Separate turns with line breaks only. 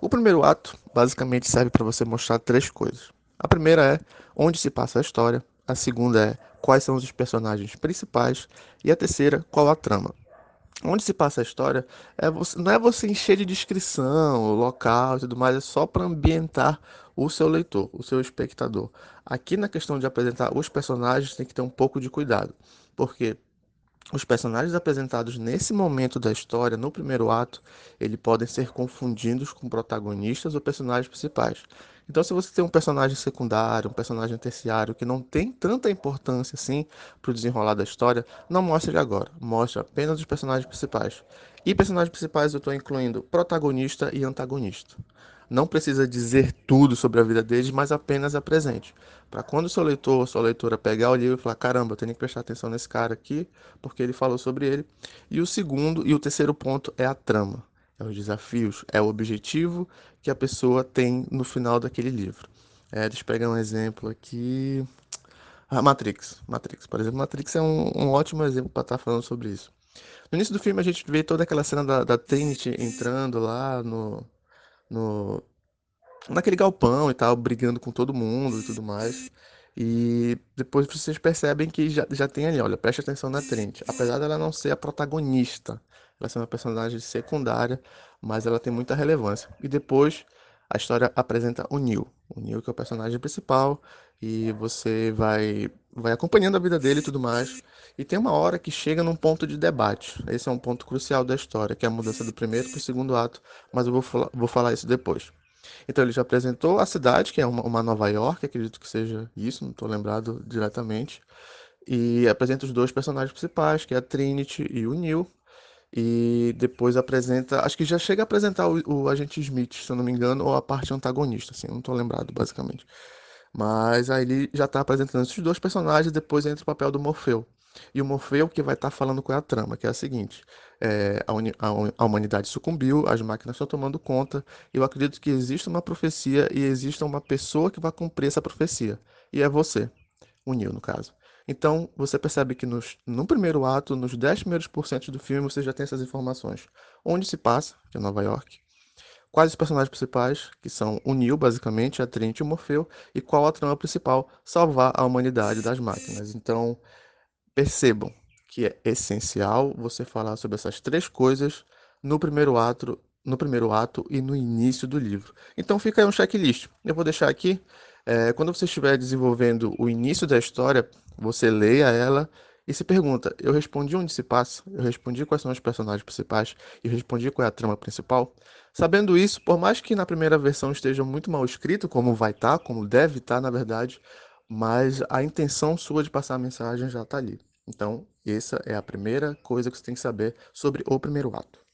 O primeiro ato basicamente serve para você mostrar três coisas. A primeira é onde se passa a história, a segunda é quais são os personagens principais e a terceira qual a trama. Onde se passa a história é você, não é você encher de descrição, local e tudo mais, é só para ambientar o seu leitor, o seu espectador. Aqui na questão de apresentar os personagens tem que ter um pouco de cuidado, porque os personagens apresentados nesse momento da história, no primeiro ato, eles podem ser confundidos com protagonistas ou personagens principais. Então, se você tem um personagem secundário, um personagem terciário que não tem tanta importância assim para o desenrolar da história, não mostre ele agora. Mostre apenas os personagens principais. E personagens principais eu estou incluindo protagonista e antagonista não precisa dizer tudo sobre a vida deles, mas apenas apresente. Para quando o seu leitor ou sua leitora pegar o livro e falar: caramba, eu tenho que prestar atenção nesse cara aqui, porque ele falou sobre ele. E o segundo e o terceiro ponto é a trama, é os desafios, é o objetivo que a pessoa tem no final daquele livro. É, deixa eu pegar um exemplo aqui. A Matrix. Matrix, por exemplo. Matrix é um, um ótimo exemplo para estar tá falando sobre isso. No início do filme, a gente vê toda aquela cena da, da Trinity entrando lá no, no naquele galpão e tal, brigando com todo mundo e tudo mais. E depois vocês percebem que já, já tem ali, olha, preste atenção na Trinity. Apesar dela não ser a protagonista, ela ser uma personagem secundária, mas ela tem muita relevância. E depois a história apresenta o Neil. O Neil que é o personagem principal e você vai vai acompanhando a vida dele e tudo mais. E tem uma hora que chega num ponto de debate. Esse é um ponto crucial da história, que é a mudança do primeiro para o segundo ato, mas eu vou falar, vou falar isso depois. Então ele já apresentou a cidade, que é uma, uma Nova York, acredito que seja isso, não estou lembrado diretamente. E apresenta os dois personagens principais, que é a Trinity e o Neil. E depois apresenta, acho que já chega a apresentar o, o agente Smith, se eu não me engano, ou a parte antagonista, assim, não estou lembrado basicamente. Mas aí ele já está apresentando esses dois personagens, depois entra o papel do Morfeu. E o Morfeu que vai estar tá falando com a trama, que é a seguinte: é, a, a, a, humanidade sucumbiu, as máquinas estão tomando conta, eu acredito que existe uma profecia e exista uma pessoa que vai cumprir essa profecia. E é você, o Neo, no caso. Então, você percebe que nos, no primeiro ato, nos 10 primeiros por cento do filme, você já tem essas informações. Onde se passa, que é Nova York, quais os personagens principais, que são o Neo, basicamente, a Trinity e o Morfeu, e qual a trama principal, salvar a humanidade das máquinas. Então, percebam que é essencial você falar sobre essas três coisas no primeiro ato, no primeiro ato e no início do livro. Então fica aí um checklist. Eu vou deixar aqui. É, quando você estiver desenvolvendo o início da história, você leia ela e se pergunta: eu respondi onde se passa, eu respondi quais são os personagens principais, e respondi qual é a trama principal. Sabendo isso, por mais que na primeira versão esteja muito mal escrito, como vai estar, tá, como deve estar, tá, na verdade, mas a intenção sua de passar a mensagem já está ali. Então, essa é a primeira coisa que você tem que saber sobre o primeiro ato.